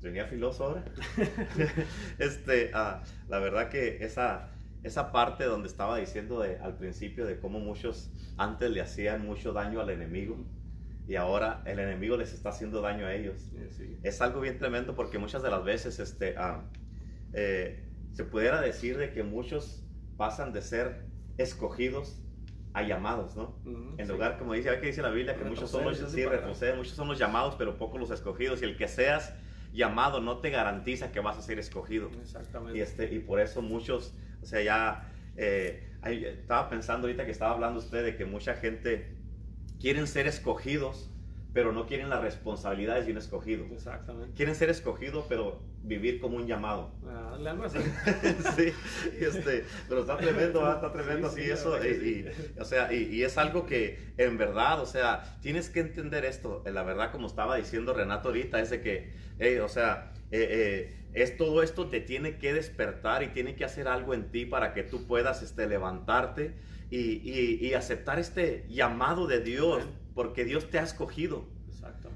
Venía filoso ahora. este, uh, la verdad que esa, esa parte donde estaba diciendo de, al principio de cómo muchos antes le hacían mucho daño al enemigo, y ahora el enemigo les está haciendo daño a ellos. Es algo bien tremendo porque muchas de las veces este, ah, eh, se pudiera decir de que muchos pasan de ser escogidos a llamados, ¿no? en lugar, como dice, que dice la Biblia, que muchos son los, sí, muchos son los llamados, pero pocos los escogidos. Y el que seas llamado no te garantiza que vas a ser escogido. Exactamente. Y, este, y por eso muchos, o sea, ya eh, estaba pensando ahorita que estaba hablando usted de que mucha gente quieren ser escogidos, pero no quieren las responsabilidades de un escogido. Exactamente. Quieren ser escogidos, pero vivir como un llamado. Ah, así. sí, este, pero está tremendo, está tremendo así eso. Y, o sea, y, es algo que en verdad, o sea, tienes que entender esto. La verdad, como estaba diciendo Renato ahorita, es de que, o sea, eh, eh, es todo esto te tiene que despertar y tiene que hacer algo en ti para que tú puedas este, levantarte y, aceptar este llamado de Dios, porque Dios te ha escogido.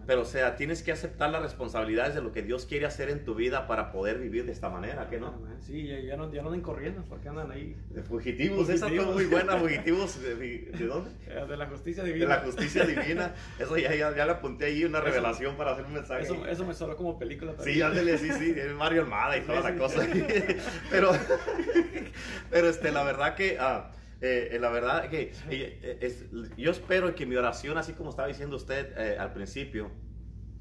Pero o sea, tienes que aceptar las responsabilidades de lo que Dios quiere hacer en tu vida para poder vivir de esta manera, ¿qué no? Sí, ya, no, ya no andan corriendo, porque andan ahí. De fugitivos, esa fue muy buena, fugitivos, ¿de, dónde? Eh, de la justicia divina. De la justicia divina, eso ya, ya, ya le apunté ahí una revelación para hacer un mensaje. Eso, eso me sonó como película también. Sí, ándale, sí, sí, Mario Almada y toda la cosa. pero, pero este, la verdad que... Uh, eh, la verdad que eh, es, yo espero que mi oración, así como estaba diciendo usted eh, al principio,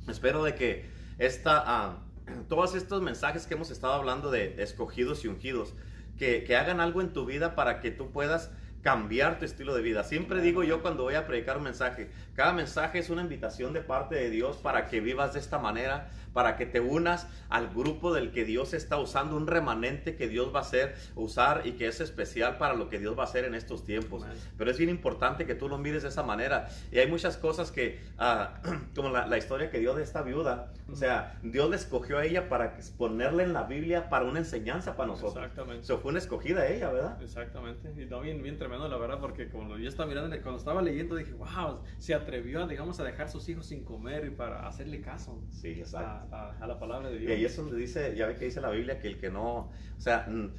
espero de que esta, ah, todos estos mensajes que hemos estado hablando de escogidos y ungidos, que, que hagan algo en tu vida para que tú puedas cambiar tu estilo de vida. Siempre digo yo cuando voy a predicar un mensaje, cada mensaje es una invitación de parte de Dios para que vivas de esta manera, para que te unas al grupo del que Dios está usando, un remanente que Dios va a hacer, usar y que es especial para lo que Dios va a hacer en estos tiempos. Pero es bien importante que tú lo mires de esa manera. Y hay muchas cosas que, ah, como la, historia que dio de esta viuda, o sea, Dios le escogió a ella para ponerle en la Biblia para una enseñanza para nosotros. Exactamente. So, fue una escogida ella, ¿verdad? Exactamente. Y no, bien, bien tremendo, la verdad, porque como yo estaba mirando, cuando estaba leyendo, dije, wow, se atrevió, digamos, a dejar sus hijos sin comer y para hacerle caso. Sí, exacto a, la palabra de Dios. Y ahí es donde dice, ya ve que dice la Biblia que el que no, o sea, mm,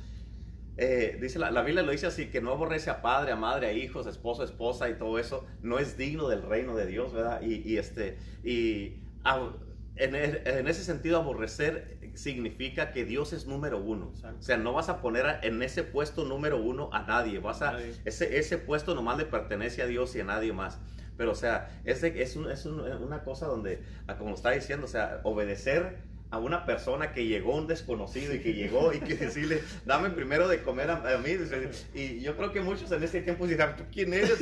eh, dice la, la, Biblia lo dice así, que no aborrece a padre, a madre, a hijos, esposo, esposa y todo eso, no es digno del reino de Dios, ¿verdad? Y, y este, y en, en, ese sentido aborrecer significa que Dios es número uno. O sea, no vas a poner en ese puesto número uno a nadie, vas a, ese, ese puesto nomás le pertenece a Dios y a nadie más. Pero, o sea, es, es, es una cosa donde, como está diciendo, o sea, obedecer a una persona que llegó, un desconocido y que llegó y que decirle, dame primero de comer a, mí. Y yo creo que muchos en este tiempo dirán, ¿tú quién eres?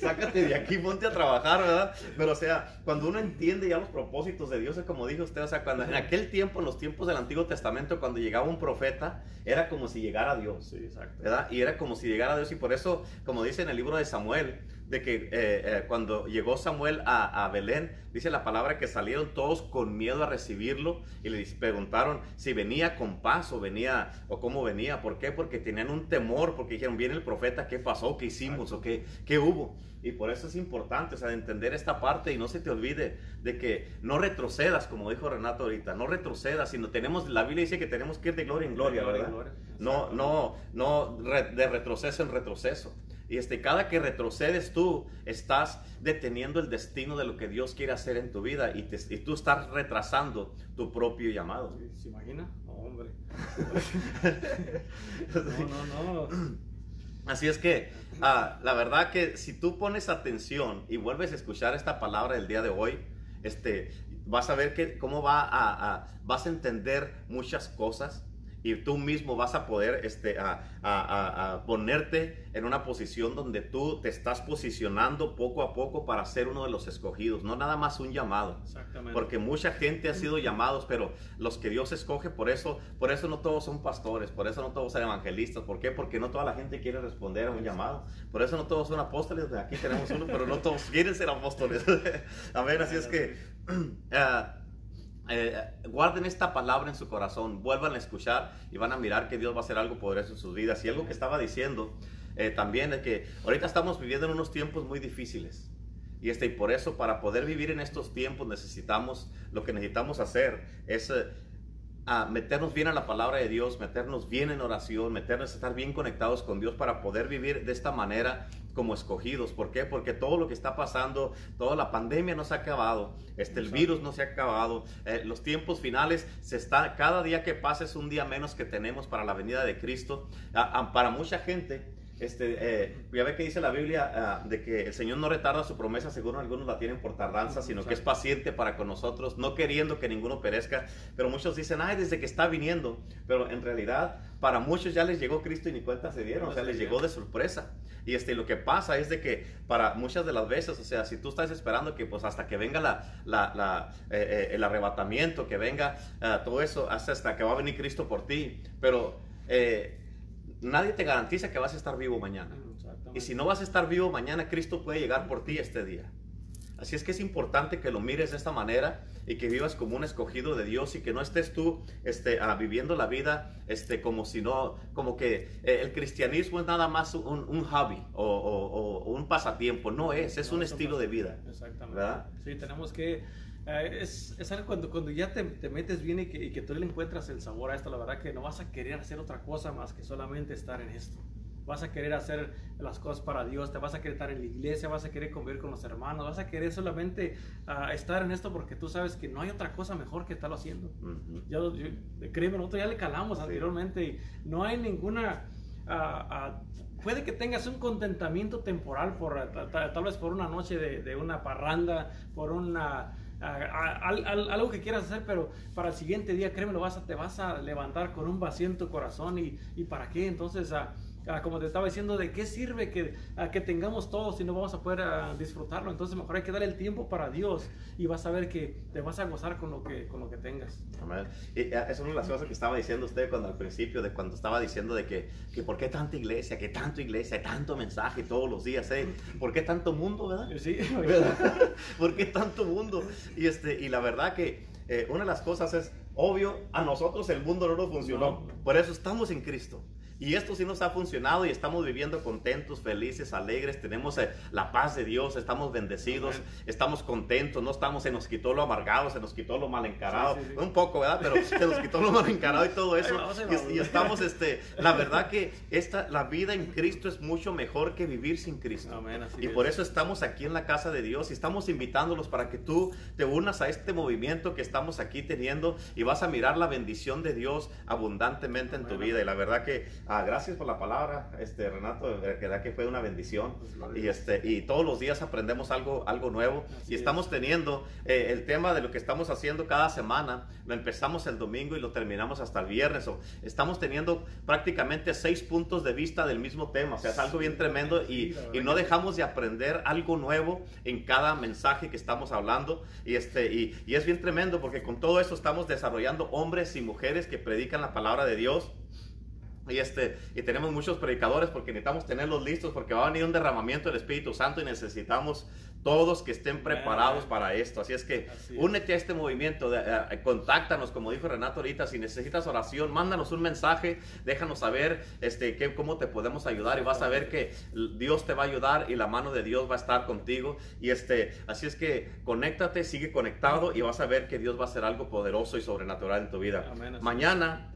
Sácate de aquí, ponte a trabajar, ¿verdad? Pero o sea, cuando uno entiende ya los propósitos de Dios, es como dijo usted, o sea, cuando en aquel tiempo, en los tiempos del Antiguo Testamento, cuando llegaba un profeta, era como si llegara Dios. Sí, exacto. ¿Verdad? Y era como si llegara Dios y por eso, como dice en el libro de Samuel, de que eh, eh, cuando llegó Samuel a, a, Belén, dice la palabra que salieron todos con miedo a recibirlo y le preguntaron si venía con paz o venía o cómo venía. ¿Por qué? Porque tenían un temor, porque dijeron, viene el profeta, ¿qué pasó? ¿Qué hicimos? ¿O qué, qué hubo? Y por eso es importante, o sea, entender esta parte y no se te olvide de que no retrocedas, como dijo Renato ahorita, no retrocedas, sino tenemos, la Biblia dice que tenemos que ir de gloria en gloria, ¿verdad? No, no, no de retroceso en retroceso. Y este, cada que retrocedes tú, estás deteniendo el destino de lo que Dios quiere hacer en tu vida y, y tú estás retrasando tu propio llamado. ¿Se imagina? hombre. no, no, no. Así es que, ah, la verdad que si tú pones atención y vuelves a escuchar esta palabra del día de hoy, este, vas a ver que cómo va a vas a entender muchas cosas y tú mismo vas a poder este, a, a, a, ponerte en una posición donde tú te estás posicionando poco a poco para ser uno de los escogidos, no nada más un llamado. Exactamente. Porque mucha gente ha sido llamados, pero los que Dios escoge, por eso, por eso no todos son pastores, por eso no todos son evangelistas. ¿Por qué? Porque no toda la gente quiere responder a un llamado. Por eso no todos son apóstoles, aquí tenemos uno, pero no todos quieren ser apóstoles. Amén, así es que... Uh, eh, guarden esta palabra en su corazón, vuelvan a escuchar y van a mirar que Dios va a hacer algo poderoso en sus vidas. Y algo que estaba diciendo eh, también es que ahorita estamos viviendo en unos tiempos muy difíciles. Y, este, y por eso, para poder vivir en estos tiempos, necesitamos, lo que necesitamos hacer es eh, a meternos bien a la palabra de Dios, meternos bien en oración, meternos, estar bien conectados con Dios para poder vivir de esta manera como escogidos. ¿Por qué? Porque todo lo que está pasando, toda la pandemia no se ha acabado, este, el virus no se ha acabado, eh, los tiempos finales se está, cada día que pasa es un día menos que tenemos para la venida de Cristo. para mucha gente, este, eh, ya ve que dice la Biblia ah, de que el Señor no retarda su promesa, según algunos la tienen por tardanza, sino que es paciente para con nosotros, no queriendo que ninguno perezca. Pero muchos dicen, ay, desde que está viniendo. Pero en realidad, para muchos ya les llegó Cristo y ni cuenta se dieron, o sea, les llegó de sorpresa. Y este, lo que pasa es de que para muchas de las veces, o sea, si tú estás esperando que pues hasta que venga la, la, eh, eh, el arrebatamiento, que venga ah, todo eso, hasta, que va a venir Cristo por ti, pero nadie te garantiza que vas a estar vivo mañana. Y si no vas a estar vivo mañana, Cristo puede llegar por ti este día. Así es que es importante que lo mires de esta manera y que vivas como un escogido de Dios y que no estés tú este, ah, viviendo la vida este, como si no, como que eh, el cristianismo es nada más un, hobby o, un pasatiempo. No es, es un estilo de vida. Exactamente. Sí, tenemos que es, es, algo cuando, cuando ya te, te metes bien y que, y que, tú le encuentras el sabor a esto, la verdad que no vas a querer hacer otra cosa más que solamente estar en esto. Vas a querer hacer las cosas para Dios, te vas a querer estar en la iglesia, vas a querer convivir con los hermanos, vas a querer solamente uh, estar en esto porque tú sabes que no hay otra cosa mejor que estarlo haciendo. yo, créeme, nosotros ya le calamos anteriormente y no hay ninguna... Uh, puede que tengas un contentamiento temporal por tal vez por una noche de, de una parranda, por una algo que quieras hacer, pero para el siguiente día, créeme, lo vas a, te vas a levantar con un vacío en tu corazón y, y para qué. Entonces Ah, como te estaba diciendo, ¿de qué sirve que, ah, que tengamos todo si no vamos a poder ah, disfrutarlo? Entonces mejor hay que dar el tiempo para Dios y vas a ver que te vas a gozar con lo que, con lo que tengas. Amén. Y es una de las cosas que estaba diciendo usted cuando al principio, de cuando estaba diciendo de que, que por qué tanta iglesia, que tanto iglesia, tanto mensaje todos los días, ¿eh? ¿Por qué tanto mundo, verdad? Sí, ¿verdad? ¿Por qué tanto mundo? Y, este, y la verdad que eh, una de las cosas es, obvio, a nosotros el mundo no nos funcionó. Por eso estamos en Cristo. Y esto sí nos ha funcionado y estamos viviendo contentos, felices, alegres, tenemos eh, la paz de Dios, estamos bendecidos, estamos contentos, no estamos, se nos quitó lo amargado, se nos quitó lo mal encarado, un poco, ¿verdad? Pero se nos quitó lo mal encarado y todo eso. y, estamos, este, la verdad que esta, la vida en Cristo es mucho mejor que vivir sin Cristo. y por eso estamos aquí en la casa de Dios y estamos invitándolos para que tú te unas a este movimiento que estamos aquí teniendo y vas a mirar la bendición de Dios abundantemente en tu vida. Y la verdad que Ah, gracias por la palabra, este, Renato, de verdad que fue una bendición. Y, este, y todos los días aprendemos algo, algo nuevo. y estamos teniendo eh, el tema de lo que estamos haciendo cada semana. Lo empezamos el domingo y lo terminamos hasta el viernes. O estamos teniendo prácticamente seis puntos de vista del mismo tema. O sea, es algo bien tremendo y, y no dejamos de aprender algo nuevo en cada mensaje que estamos hablando. Y, este, y, y es bien tremendo porque con todo eso estamos desarrollando hombres y mujeres que predican la palabra de Dios Y, este, y tenemos muchos predicadores porque necesitamos tenerlos listos porque va a venir un derramamiento del Espíritu Santo y necesitamos todos que estén preparados para esto. Así es que Así es. únete a este movimiento, de- eh, contáctanos, como dijo Renato ahorita, si necesitas oración, mándanos un mensaje, déjanos saber este, qué, cómo te podemos ayudar y vas a ver que Dios te va a ayudar y la mano de Dios va a estar contigo. Y este, así es que conéctate, sigue conectado y vas a ver que Dios va a hacer algo poderoso y sobrenatural en tu vida. Amén. Mañana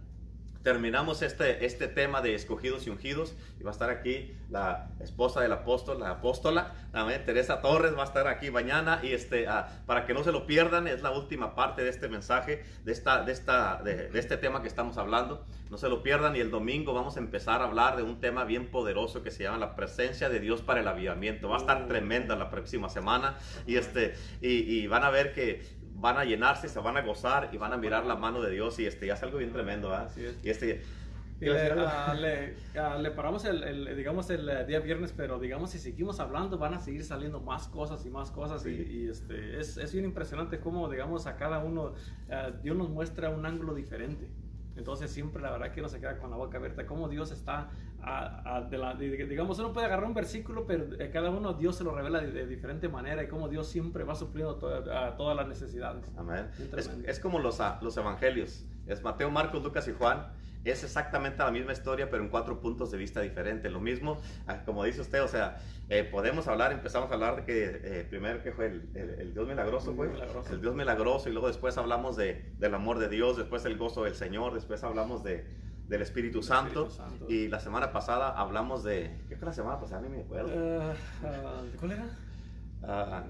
terminamos este, este tema de escogidos y ungidos y va a estar aquí la esposa del apóstol, la apóstola, amén, Teresa Torres va a estar aquí mañana y este, ah, para que no se lo pierdan, es la última parte de este mensaje, de, esta, de, esta, de, de este tema que estamos hablando, no se lo pierdan y el domingo vamos a empezar a hablar de un tema bien poderoso que se llama la presencia de Dios para el avivamiento, va a estar tremenda la próxima semana y, este, y, y van a ver que van a llenarse, se van a gozar y van a mirar la mano de Dios y este ya es algo bien tremendo. Así es. Y este Y le, ah, le- ah, le paramos el, el, digamos, el eh, día viernes, pero digamos, si seguimos hablando, van a seguir saliendo más cosas y más cosas. Y, Sí. y, este, es, es bien impresionante cómo, digamos, a cada uno, ah, Dios nos muestra un ángulo diferente. Entonces, siempre la verdad que uno se queda con la boca abierta, cómo Dios está, ah, ah, de la- de- digamos, uno puede agarrar un versículo, pero a cada uno Dios se lo revela de, de diferente manera y cómo Dios siempre va supliendo toda- a todas las necesidades. Amén. Es, es como los, los evangelios. Es Mateo, Marcos, Lucas y Juan. Es exactamente la misma historia, pero en cuatro puntos de vista diferentes. Lo mismo, ah, como dice usted, o sea, eh, podemos hablar, empezamos a hablar de que eh, primero que fue el, el- el Dios milagroso, fue. milagroso. El Dios milagroso, y luego después hablamos de, del amor de Dios, después el gozo del Señor, después hablamos de, del Espíritu Santo, Espíritu Santo. y la semana pasada hablamos de, ¿qué fue la semana pasada? Ni me acuerdo. Ah, ah, ¿Cuál era? Ah,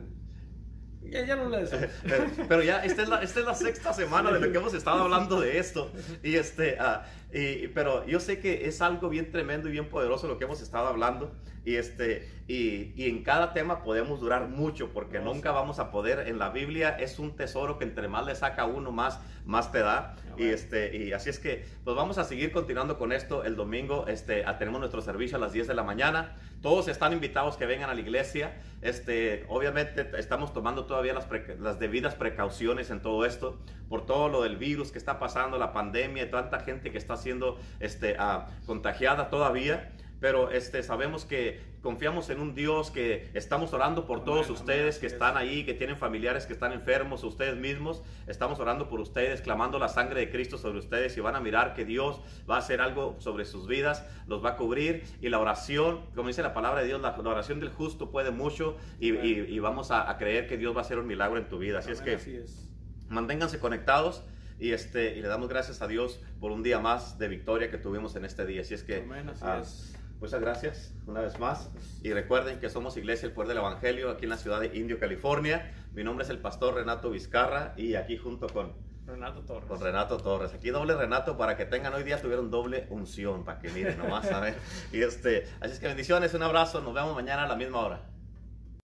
Ya, ya no le decimos. Eh, Pero ya, esta es, la, esta es la sexta semana de lo que hemos estado hablando de esto. Y este, ah, y, pero yo sé que es algo bien tremendo y bien poderoso lo que hemos estado hablando. Y, este, y, y en cada tema podemos durar mucho porque nunca sí. vamos a poder. En la Biblia es un tesoro que entre más le saca uno, más, más te da. Y, este, y así es que, pues vamos a seguir continuando con esto el domingo. Este, tenemos nuestro servicio a las 10 de la mañana. Todos están invitados que vengan a la iglesia. Este, obviamente estamos tomando todavía las, las debidas precauciones en todo esto, por todo lo del virus que está pasando, la pandemia, y tanta gente que está siendo este, ah, contagiada todavía. Pero este, sabemos que confiamos en un Dios que estamos orando por todos amén, ustedes que es. están ahí, que tienen familiares que están enfermos, ustedes mismos. Estamos orando por ustedes, clamando la sangre de Cristo sobre ustedes y van a mirar que Dios va a hacer algo sobre sus vidas, los va a cubrir. Y la oración, como dice la palabra de Dios, la, la oración del justo puede mucho y, y- y vamos a, a creer que Dios va a hacer un milagro en tu vida. Así es que así es. manténganse conectados. Y, este, y le damos gracias a Dios por un día más de victoria que tuvimos en este día. Así es que Amén, así ah, es. Muchas gracias una vez más. Y recuerden que somos Iglesia El Poder del Evangelio aquí en la ciudad de Indio, California. Mi nombre es el pastor Renato Vizcarra y aquí junto con, Renato Torres. con Renato Torres. Aquí doble Renato para que tengan hoy día tuvieron doble unción para que miren nomás a ver. Y este, así es que bendiciones, un abrazo, nos vemos mañana a la misma hora.